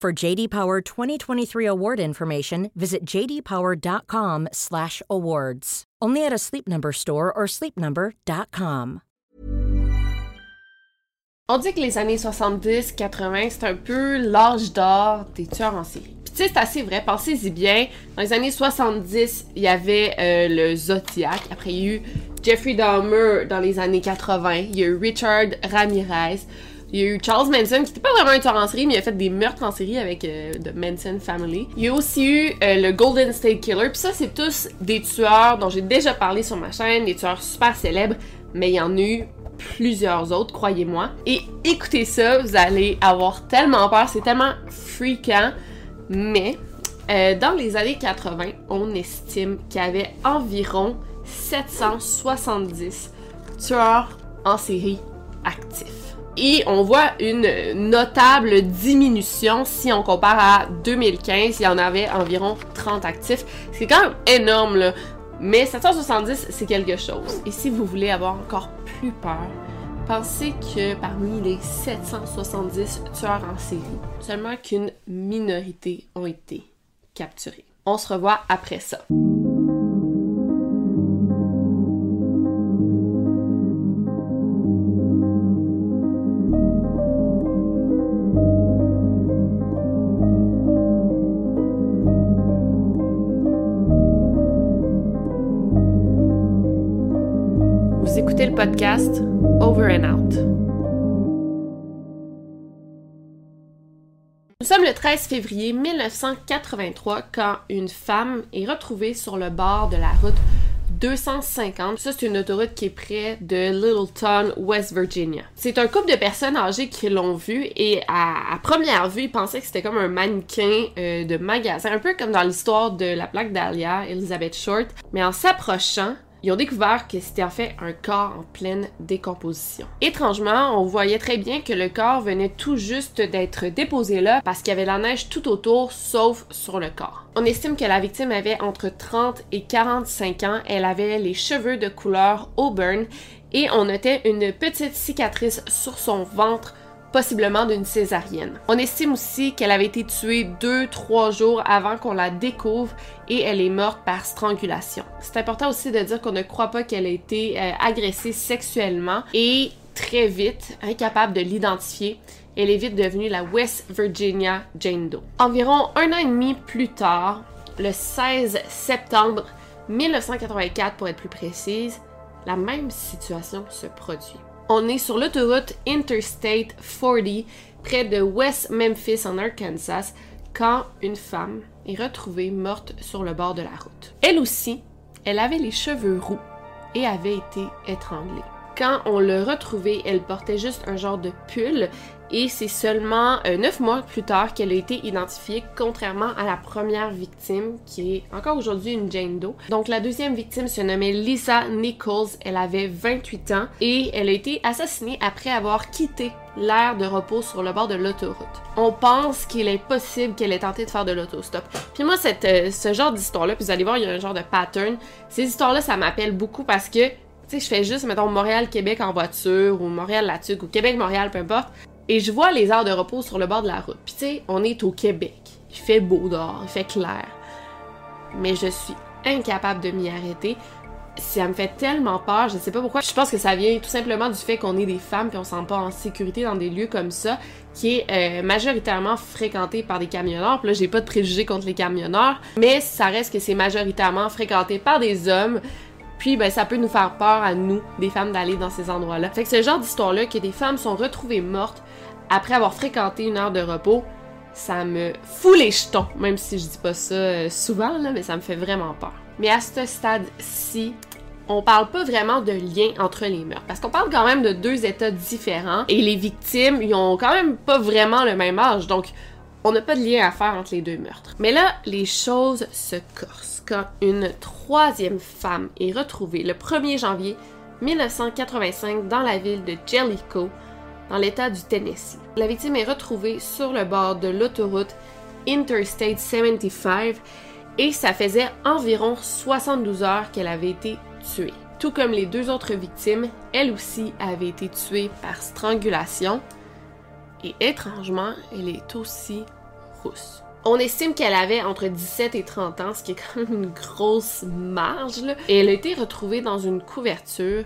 For JD Power 2023 award information, visit jdpower.com/awards. Only at a Sleep Number store or sleepnumber.com. On dit que les années 70-80, c'est un peu l'âge d'or des tueurs en série. Puis tu sais, c'est assez vrai, pensez-y bien. Dans les années 70, il y avait euh, le Zodiac. Après, il y a eu Jeffrey Dahmer dans les années 80. Il y a eu Richard Ramirez. Il y a eu Charles Manson, qui n'était pas vraiment un tueur en série, mais il a fait des meurtres en série avec euh, The Manson Family. Il y a aussi eu euh, le Golden State Killer. Puis ça, c'est tous des tueurs dont j'ai déjà parlé sur ma chaîne, des tueurs super célèbres, mais il y en a eu plusieurs autres, croyez-moi. Et écoutez ça, vous allez avoir tellement peur, c'est tellement freakant. Mais euh, dans les années 80, on estime qu'il y avait environ 770 tueurs en série actifs. Et on voit une notable diminution si on compare à 2015, il y en avait environ 30 actifs. C'est quand même énorme là. Mais 770, c'est quelque chose. Et si vous voulez avoir encore plus peur, pensez que parmi les 770 tueurs en série, seulement qu'une minorité ont été capturés. On se revoit après ça. Over and Out. Nous sommes le 13 février 1983 quand une femme est retrouvée sur le bord de la route 250. Ça, c'est une autoroute qui est près de Littleton, West Virginia. C'est un couple de personnes âgées qui l'ont vu et à, à première vue, ils pensaient que c'était comme un mannequin euh, de magasin, un peu comme dans l'histoire de la plaque d'Alia, Elizabeth Short. Mais en s'approchant, ils ont découvert que c'était en fait un corps en pleine décomposition. Étrangement, on voyait très bien que le corps venait tout juste d'être déposé là parce qu'il y avait la neige tout autour sauf sur le corps. On estime que la victime avait entre 30 et 45 ans, elle avait les cheveux de couleur auburn et on notait une petite cicatrice sur son ventre possiblement d'une césarienne. On estime aussi qu'elle avait été tuée 2-3 jours avant qu'on la découvre et elle est morte par strangulation. C'est important aussi de dire qu'on ne croit pas qu'elle ait été euh, agressée sexuellement et très vite, incapable de l'identifier, elle est vite devenue la West Virginia Jane Doe. Environ un an et demi plus tard, le 16 septembre 1984 pour être plus précise, la même situation se produit. On est sur l'autoroute Interstate 40 près de West Memphis en Arkansas quand une femme est retrouvée morte sur le bord de la route. Elle aussi, elle avait les cheveux roux et avait été étranglée. Quand on l'a retrouvée, elle portait juste un genre de pull et c'est seulement euh, neuf mois plus tard qu'elle a été identifiée, contrairement à la première victime, qui est encore aujourd'hui une Jane Doe. Donc la deuxième victime se nommait Lisa Nichols, elle avait 28 ans et elle a été assassinée après avoir quitté l'aire de repos sur le bord de l'autoroute. On pense qu'il est possible qu'elle ait tenté de faire de l'autostop. Puis moi, euh, ce genre d'histoire-là, puis vous allez voir, il y a un genre de pattern. Ces histoires-là, ça m'appelle beaucoup parce que, sais, je fais juste, mettons, Montréal-Québec en voiture, ou Montréal-Latuc, ou Québec-Montréal, peu importe. Et je vois les heures de repos sur le bord de la route. Puis tu sais, on est au Québec. Il fait beau dehors, il fait clair. Mais je suis incapable de m'y arrêter ça me fait tellement peur, je sais pas pourquoi. Je pense que ça vient tout simplement du fait qu'on est des femmes puis on se sent pas en sécurité dans des lieux comme ça, qui est euh, majoritairement fréquenté par des camionneurs. Puis là, j'ai pas de préjugés contre les camionneurs, mais ça reste que c'est majoritairement fréquenté par des hommes. Puis ben ça peut nous faire peur à nous, des femmes, d'aller dans ces endroits-là. Fait que ce genre d'histoire-là, que des femmes sont retrouvées mortes après avoir fréquenté une heure de repos, ça me fout les jetons, même si je dis pas ça euh, souvent, là, mais ça me fait vraiment peur. Mais à ce stade-ci, on parle pas vraiment de lien entre les meurtres. Parce qu'on parle quand même de deux états différents et les victimes, ils ont quand même pas vraiment le même âge. Donc, on n'a pas de lien à faire entre les deux meurtres. Mais là, les choses se corsent quand une troisième femme est retrouvée le 1er janvier 1985 dans la ville de Jellicoe, dans l'état du Tennessee. La victime est retrouvée sur le bord de l'autoroute Interstate 75 et ça faisait environ 72 heures qu'elle avait été tuée. Tout comme les deux autres victimes, elle aussi avait été tuée par strangulation et étrangement, elle est aussi rousse. On estime qu'elle avait entre 17 et 30 ans, ce qui est quand même une grosse marge, et elle a été retrouvée dans une couverture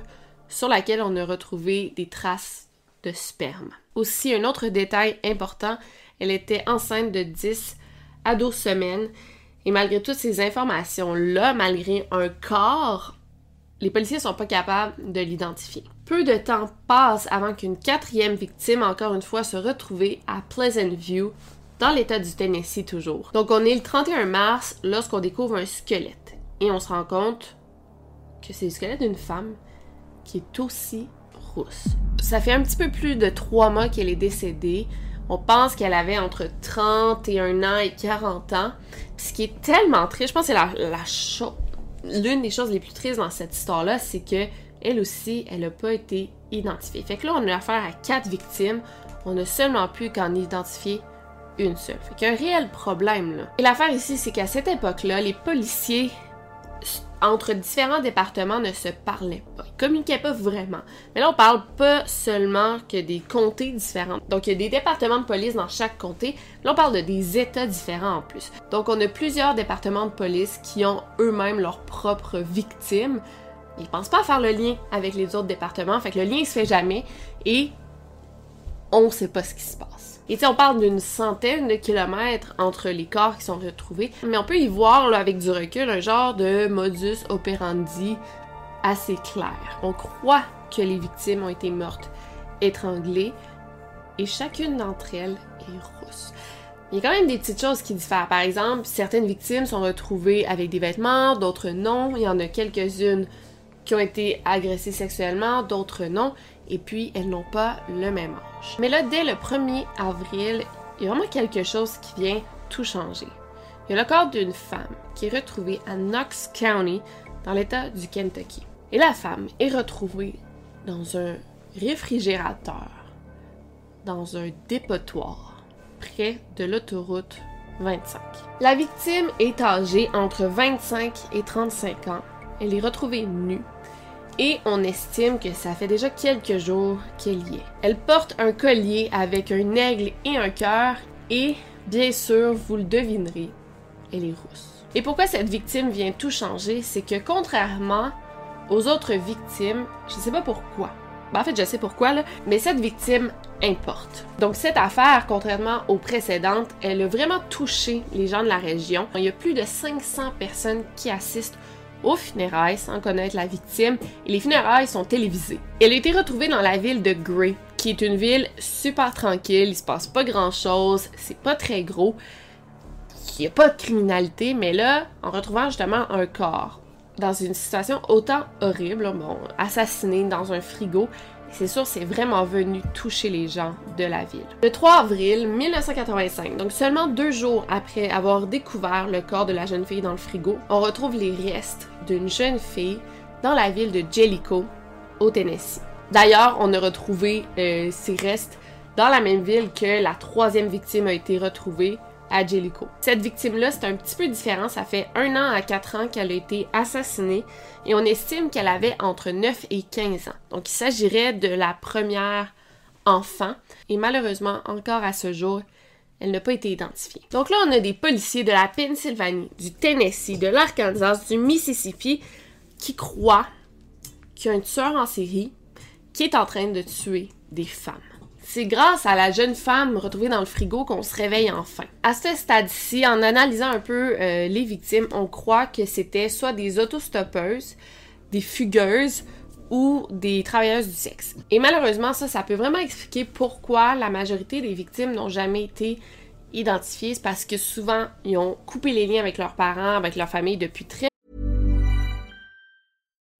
sur laquelle on a retrouvé des traces de sperme. Aussi, un autre détail important, elle était enceinte de 10 à 12 semaines, et malgré toutes ces informations-là, malgré un corps les policiers sont pas capables de l'identifier. Peu de temps passe avant qu'une quatrième victime, encore une fois, se retrouve à Pleasant View, dans l'état du Tennessee toujours. Donc on est le 31 mars lorsqu'on découvre un squelette. Et on se rend compte que c'est le squelette d'une femme qui est aussi rousse. Ça fait un petit peu plus de trois mois qu'elle est décédée. On pense qu'elle avait entre 31 ans et 40 ans. ce qui est tellement triste, je pense que c'est la, la l'une des choses les plus tristes dans cette histoire-là, c'est que elle aussi, elle n'a pas été identifiée. Fait que là, on a affaire à quatre victimes. On a seulement pu qu'en identifier une seule. Fait qu'il réel problème là. Et l'affaire ici, c'est qu'à cette époque-là, les policiers entre différents départements ne se parlaient pas. Ils communiquaient pas vraiment. Mais là, on parle pas seulement que des comtés différents. Donc, il y a des départements de police dans chaque comté. Là, on parle de des États différents en plus. Donc, on a plusieurs départements de police qui ont eux-mêmes leurs propres victimes. Ils pensent pas à faire le lien avec les autres départements. Fait que le lien, il se fait jamais. Et on sait pas ce qui se passe. Et on parle d'une centaine de kilomètres entre les corps qui sont retrouvés, mais on peut y voir avec du recul un genre de modus operandi assez clair. On croit que les victimes ont été mortes étranglées et chacune d'entre elles est rousse. Il y a quand même des petites choses qui diffèrent. Par exemple, certaines victimes sont retrouvées avec des vêtements, d'autres non. Il y en a quelques-unes qui ont été agressées sexuellement, d'autres non et puis elles n'ont pas le même âge. Mais là, dès le 1er avril, il y a vraiment quelque chose qui vient tout changer. Il y a le corps d'une femme qui est retrouvée à Knox County, dans l'État du Kentucky. Et la femme est retrouvée dans un réfrigérateur, dans un dépotoir, près de l'autoroute 25. La victime est âgée entre 25 et 35 ans. Elle est retrouvée nue et on estime que ça fait déjà quelques jours qu'elle y est. Elle porte un collier avec un aigle et un cœur et, bien sûr, vous le devinerez, elle est rousse. Et pourquoi cette victime vient tout changer, c'est que contrairement aux autres victimes, je sais pas pourquoi. Ben, en fait, je sais pourquoi, mais cette victime importe. Donc cette affaire, contrairement aux précédentes, elle a vraiment touché les gens de la région. Il y a plus de 500 personnes qui assistent aux funérailles sans connaître la victime. Et les funérailles sont télévisées. Elle a été retrouvée dans la ville de Gray, qui est une ville super tranquille, il se passe pas grand chose, c'est pas très gros, il n'y a pas de criminalité, mais là, en retrouvant justement un corps dans une situation autant horrible, bon, assassiné dans un frigo, c'est sûr, c'est vraiment venu toucher les gens de la ville. Le 3 avril 1985, donc seulement deux jours après avoir découvert le corps de la jeune fille dans le frigo, on retrouve les restes d'une jeune fille dans la ville de Jellicoe, au Tennessee. D'ailleurs, on a retrouvé euh, ces restes dans la même ville que la troisième victime a été retrouvée Cette victime-là, c'est un petit peu différent. Ça fait un an à quatre ans qu'elle a été assassinée et on estime qu'elle avait entre 9 et 15 ans. Donc, il s'agirait de la première enfant et malheureusement, encore à ce jour, elle n'a pas été identifiée. Donc là, on a des policiers de la Pennsylvanie, du Tennessee, de l'Arkansas, du Mississippi qui croit qu'il y a un tueur en série qui est en train de tuer des femmes. C'est grâce à la jeune femme retrouvée dans le frigo qu'on se réveille enfin. À ce stade-ci, en analysant un peu euh, les victimes, on croit que c'était soit des autostoppeuses, des fugueuses ou des travailleuses du sexe. Et malheureusement, ça, ça peut vraiment expliquer pourquoi la majorité des victimes n'ont jamais été identifiées. Parce que souvent, ils ont coupé les liens avec leurs parents, avec leur famille depuis très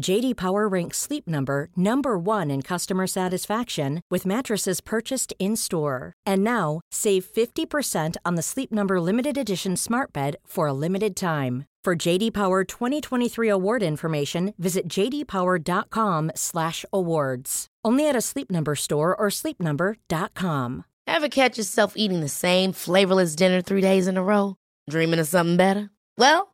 JD Power ranks Sleep Number number 1 in customer satisfaction with mattresses purchased in-store. And now, save 50% on the Sleep Number limited edition Smart Bed for a limited time. For JD Power 2023 award information, visit jdpower.com/awards. Only at a Sleep Number store or sleepnumber.com. Ever catch yourself eating the same flavorless dinner three days in a row? Dreaming of something better? Well,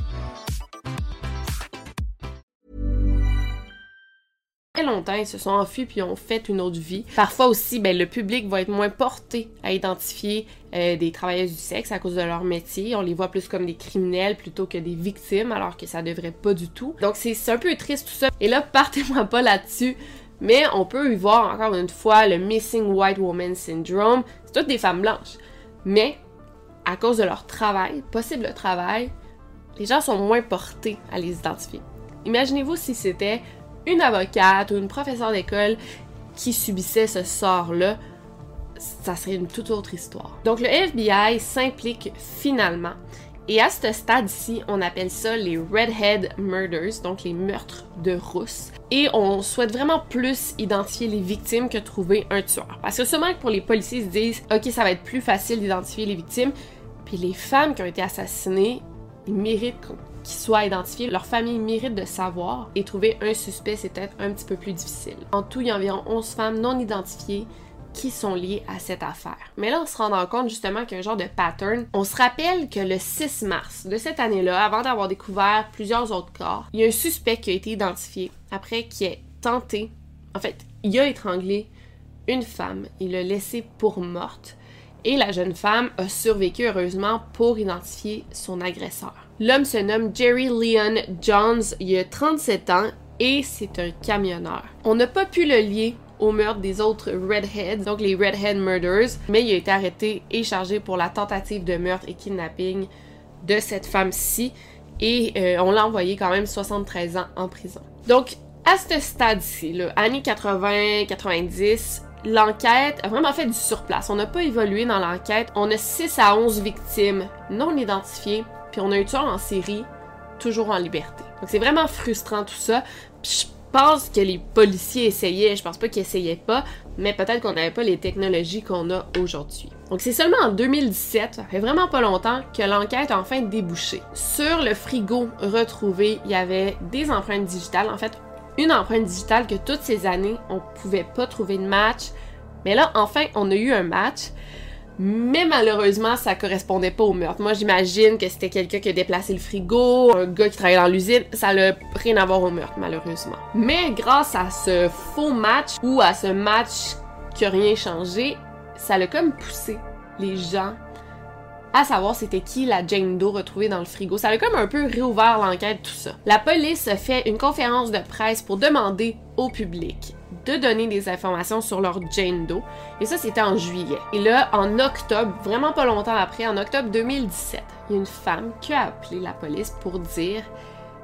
Longtemps, ils se sont enfuis puis ont fait une autre vie. Parfois aussi, ben, le public va être moins porté à identifier euh, des travailleuses du sexe à cause de leur métier. On les voit plus comme des criminels plutôt que des victimes, alors que ça devrait pas du tout. Donc c'est un peu triste tout ça. Et là, partez-moi pas là-dessus. Mais on peut y voir encore une fois le Missing White Woman Syndrome. C'est toutes des femmes blanches. Mais à cause de leur travail, possible travail, les gens sont moins portés à les identifier. Imaginez-vous si c'était une avocate ou une professeure d'école qui subissait ce sort-là, ça serait une toute autre histoire. Donc le FBI s'implique finalement et à ce stade-ci, on appelle ça les Redhead Murders, donc les meurtres de rousse. Et on souhaite vraiment plus identifier les victimes que trouver un tueur. Parce que souvent pour les policiers se disent, ok, ça va être plus facile d'identifier les victimes. Puis les femmes qui ont été assassinées, ils méritent qu'ils soient identifiés. Leur famille mérite de savoir. Et trouver un suspect, c'est peut-être un petit peu plus difficile. En tout, il y a environ 11 femmes non identifiées qui sont liés à cette affaire. Mais là, on se rend compte justement qu'il y a un genre de pattern. On se rappelle que le 6 mars de cette année-là, avant d'avoir découvert plusieurs autres corps, il y a un suspect qui a été identifié après qui a tenté, en fait, il a étranglé une femme, il l'a laissée pour morte et la jeune femme a survécu heureusement pour identifier son agresseur. L'homme se nomme Jerry Leon Jones, il a 37 ans et c'est un camionneur. On n'a pas pu le lier au meurtre des autres Redheads, donc les Redhead Murders, mais il a été arrêté et chargé pour la tentative de meurtre et kidnapping de cette femme-ci et euh, on l'a envoyé quand même 73 ans en prison. Donc, à ce stade-ci, années 80-90, l'enquête a vraiment fait du surplace. On n'a pas évolué dans l'enquête. On a 6 à 11 victimes non identifiées, puis on a un tueur en série toujours en liberté. Donc c'est vraiment frustrant tout ça. Puis pense que les policiers essayaient, je pense pas qu'ils essayaient pas, mais peut-être qu'on n'avait pas les technologies qu'on a aujourd'hui. Donc c'est seulement en 2017, ça fait vraiment pas longtemps, que l'enquête a enfin débouché. Sur le frigo retrouvé, il y avait des empreintes digitales, en fait une empreinte digitale que toutes ces années on pouvait pas trouver de match, mais là enfin on a eu un match. Mais malheureusement, ça correspondait pas au meurtre. Moi, j'imagine que c'était quelqu'un qui a déplacé le frigo, un gars qui travaillait dans l'usine. Ça n'a rien à voir au meurtre, malheureusement. Mais grâce à ce faux match ou à ce match qui a rien changé, ça l'a comme poussé les gens à savoir c'était qui la Jane Doe retrouvée dans le frigo. Ça a comme un peu réouvert l'enquête, tout ça. La police fait une conférence de presse pour demander au public de donner des informations sur leur Jane Doe. Et ça, c'était en juillet. Et là, en octobre, vraiment pas longtemps après, en octobre 2017, il y a une femme qui a appelé la police pour dire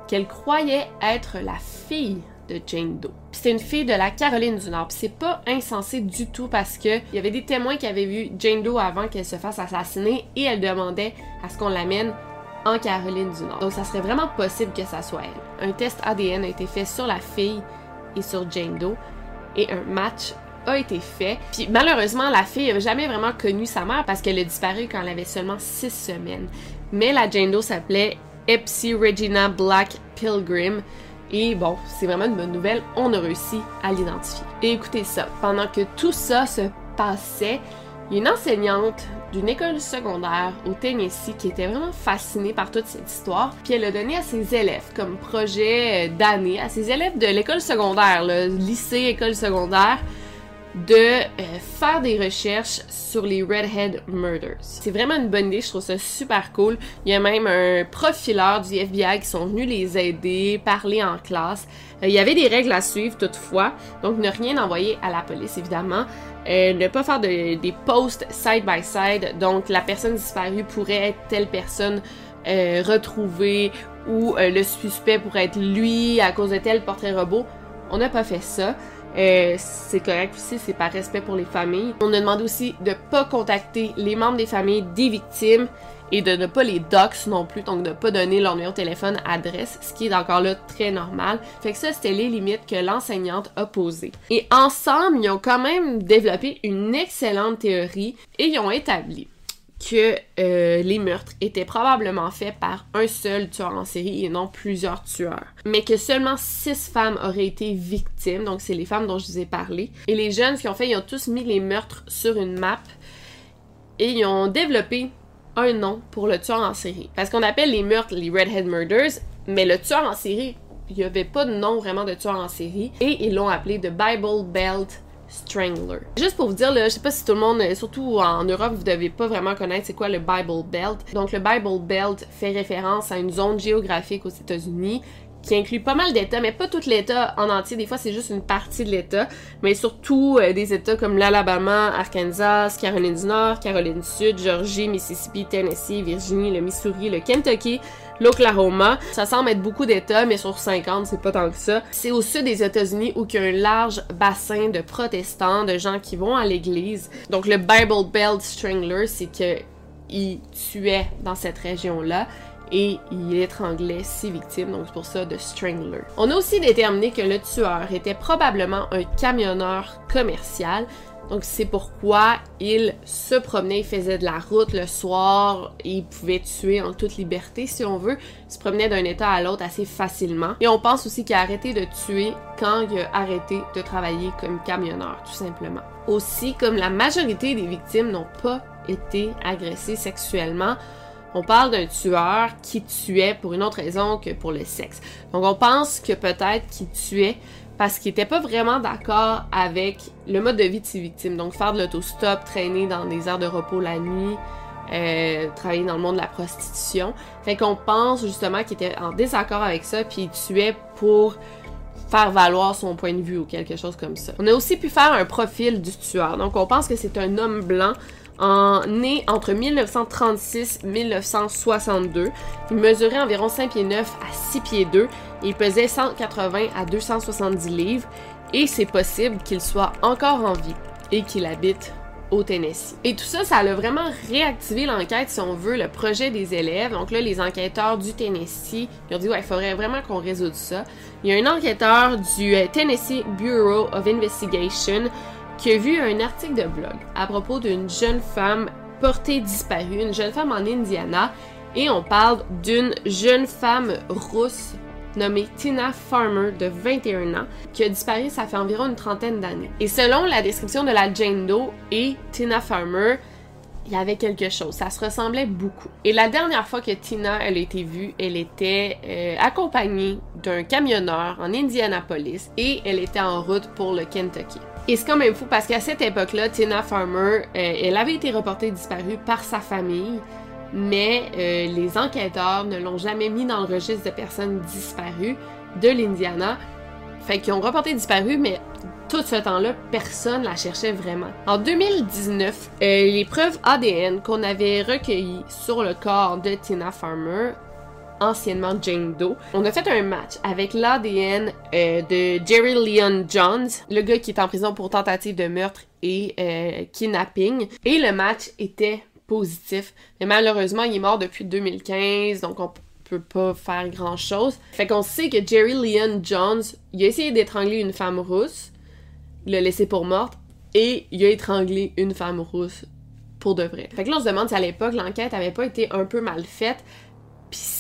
qu'elle croyait être la fille de Jane Doe. C'était une fille de la Caroline du Nord. c'est pas insensé du tout parce que il y avait des témoins qui avaient vu Jane Doe avant qu'elle se fasse assassiner et elle demandait à ce qu'on l'amène en Caroline du Nord. Donc ça serait vraiment possible que ça soit elle. Un test ADN a été fait sur la fille et sur Jane Doe et un match a été fait. Puis malheureusement, la fille n'a jamais vraiment connu sa mère parce qu'elle a disparu quand elle avait seulement six semaines. Mais la Jane s'appelait Epsy Regina Black Pilgrim. Et bon, c'est vraiment une bonne nouvelle, on a réussi à l'identifier. Et écoutez ça, pendant que tout ça se passait, une enseignante d'une école secondaire au Tennessee qui était vraiment fascinée par toute cette histoire, puis elle a donné à ses élèves comme projet d'année, à ses élèves de l'école secondaire, le lycée, école secondaire, de euh, faire des recherches sur les Redhead Murders. C'est vraiment une bonne idée, je trouve ça super cool. Il y a même un profileur du FBI qui sont venus les aider, parler en classe. Euh, il y avait des règles à suivre toutefois, donc ne rien envoyer à la police évidemment. Euh, ne pas faire des posts side by side, donc la personne disparue pourrait être telle personne retrouvée ou le suspect pourrait être lui à cause de tel portrait robot. On n'a pas fait ça. Euh, c'est correct aussi, c'est par respect pour les familles. On a demandé aussi de pas contacter les membres des familles des victimes et de ne pas les dox non plus, donc de pas donner leur numéro de téléphone, adresse, ce qui est encore là très normal. Fait que ça, c'était les limites que l'enseignante a posées. Et ensemble, ils ont quand même développé une excellente théorie et ils ont établi que euh, les meurtres étaient probablement faits par un seul tueur en série et non plusieurs tueurs. Mais que seulement six femmes auraient été victimes, donc c'est les femmes dont je vous ai parlé. Et les jeunes, qu'ils ont fait, ils ont tous mis les meurtres sur une map et ils ont développé un nom pour le tueur en série. Parce qu'on appelle les meurtres les Redhead Murders, mais le tueur en série, il n'y avait pas de nom vraiment de tueur en série. Et ils l'ont appelé The Bible Belt Strangler. Juste pour vous dire, là, je sais pas si tout le monde, surtout en Europe, vous devez pas vraiment connaître c'est quoi le Bible Belt. Donc le Bible Belt fait référence à une zone géographique aux États-Unis qui inclut pas mal d'États, mais pas tout l'État en entier. Des fois, c'est juste une partie de l'État, mais surtout euh, des États comme l'Alabama, Arkansas, Caroline du Nord, Caroline du Sud, Georgie, Mississippi, Tennessee, Virginie, le Missouri, le Kentucky, l'Oklahoma. Ça semble être beaucoup d'États, mais sur 50, c'est pas tant que ça. C'est au sud des États-Unis où il y a un large bassin de protestants, de gens qui vont à l'église. Donc le Bible Belt Strangler, c'est que il tuait dans cette région-là et il étranglait six victimes, donc c'est pour ça de Strangler. On a aussi déterminé que le tueur était probablement un camionneur commercial, donc c'est pourquoi il se promenait, il faisait de la route le soir, il pouvait tuer en toute liberté si on veut, il se promenait d'un état à l'autre assez facilement. Et on pense aussi qu'il a arrêté de tuer quand il a arrêté de travailler comme camionneur, tout simplement. Aussi, comme la majorité des victimes n'ont pas été agressées sexuellement, on parle d'un tueur qui tuait pour une autre raison que pour le sexe. Donc on pense que peut-être qu'il tuait parce qu'il était pas vraiment d'accord avec le mode de vie de ses victimes. Donc faire de l'autostop, traîner dans des aires de repos la nuit, euh, travailler dans le monde de la prostitution. Fait qu'on pense justement qu'il était en désaccord avec ça, puis il tuait pour faire valoir son point de vue ou quelque chose comme ça. On a aussi pu faire un profil du tueur. Donc on pense que c'est un homme blanc né entre 1936 et 1962. Il mesurait environ 5 pieds 9 à 6 pieds 2 et il pesait 180 à 270 livres et c'est possible qu'il soit encore en vie et qu'il habite au Tennessee. Et tout ça, ça a vraiment réactivé l'enquête, si on veut, le projet des élèves. Donc là, les enquêteurs du Tennessee, ils ont dit, ouais, il faudrait vraiment qu'on résout ça. Il y a un enquêteur du euh, Tennessee Bureau of Investigation qui a vu un article de blog à propos d'une jeune femme portée disparue, une jeune femme en Indiana, et on parle d'une jeune femme rousse nommée Tina Farmer de 21 ans qui a disparu ça fait environ une trentaine d'années. Et selon la description de la Jane Doe et Tina Farmer, il y avait quelque chose, ça se ressemblait beaucoup. Et la dernière fois que Tina elle a été vue, elle était euh, accompagnée d'un camionneur en Indianapolis et elle était en route pour le Kentucky. Et c'est quand même fou parce qu'à cette époque-là, Tina Farmer, euh, elle avait été reportée disparue par sa famille, mais euh, les enquêteurs ne l'ont jamais mis dans le registre de personnes disparues de l'Indiana. Fait qu'ils ont reporté disparue, mais tout ce temps-là, personne la cherchait vraiment. En 2019, euh, les preuves ADN qu'on avait recueillies sur le corps de Tina Farmer anciennement Jane Doe. On a fait un match avec l'ADN euh, de Jerry Leon Jones, le gars qui est en prison pour tentative de meurtre et euh, kidnapping. Et le match était positif. Mais malheureusement, il est mort depuis 2015, donc on peut pas faire grand chose. Fait qu'on sait que Jerry Leon Jones, il a essayé d'étrangler une femme rousse, l'a laissée pour morte, et il a étranglé une femme rousse pour de vrai. Fait que là, on se demande si à l'époque, l'enquête avait pas été un peu mal faite,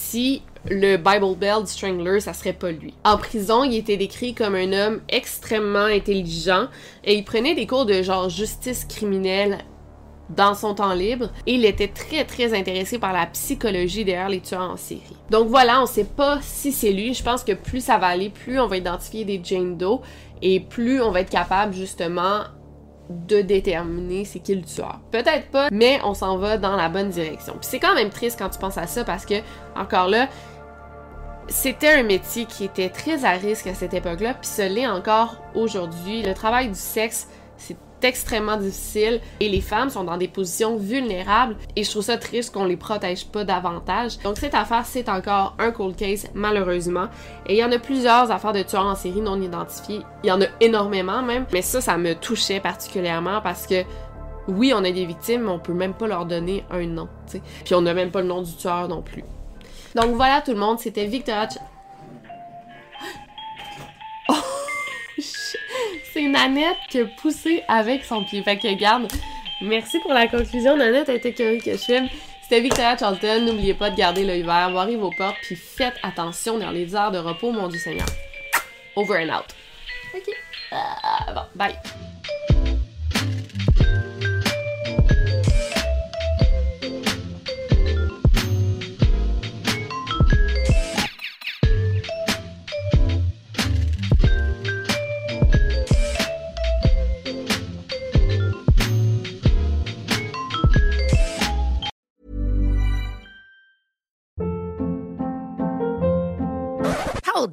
si le Bible Belt Strangler, ça serait pas lui. En prison, il était décrit comme un homme extrêmement intelligent et il prenait des cours de genre justice criminelle dans son temps libre et il était très très intéressé par la psychologie derrière les tueurs en série. Donc voilà, on sait pas si c'est lui. Je pense que plus ça va aller, plus on va identifier des Jane Doe et plus on va être capable justement de déterminer c'est qui le tueur. Peut-être pas, mais on s'en va dans la bonne direction. Puis c'est quand même triste quand tu penses à ça parce que encore là, c'était un métier qui était très à risque à cette époque-là, puis ce l'est encore aujourd'hui. Le travail du sexe, c'est extrêmement difficile et les femmes sont dans des positions vulnérables et je trouve ça triste qu'on les protège pas davantage. Donc cette affaire, c'est encore un cold case malheureusement et il y en a plusieurs affaires de tueurs en série non identifiés. Il y en a énormément même, mais ça, ça me touchait particulièrement parce que oui, on a des victimes, mais on peut même pas leur donner un nom. Puis on n'a même pas le nom du tueur non plus. Donc voilà tout le monde, c'était Victoria. C'est Nanette qui a poussé avec son pied. Fait que garde. Merci pour la conclusion, Nanette a été curieuse que je filme. C'était Victoria Charlton. N'oubliez pas de garder l'œil vert, barrez vos portes, puis faites attention dans les heures de repos, mon Dieu Seigneur. Over and out. Ok. Ah, bon, bye.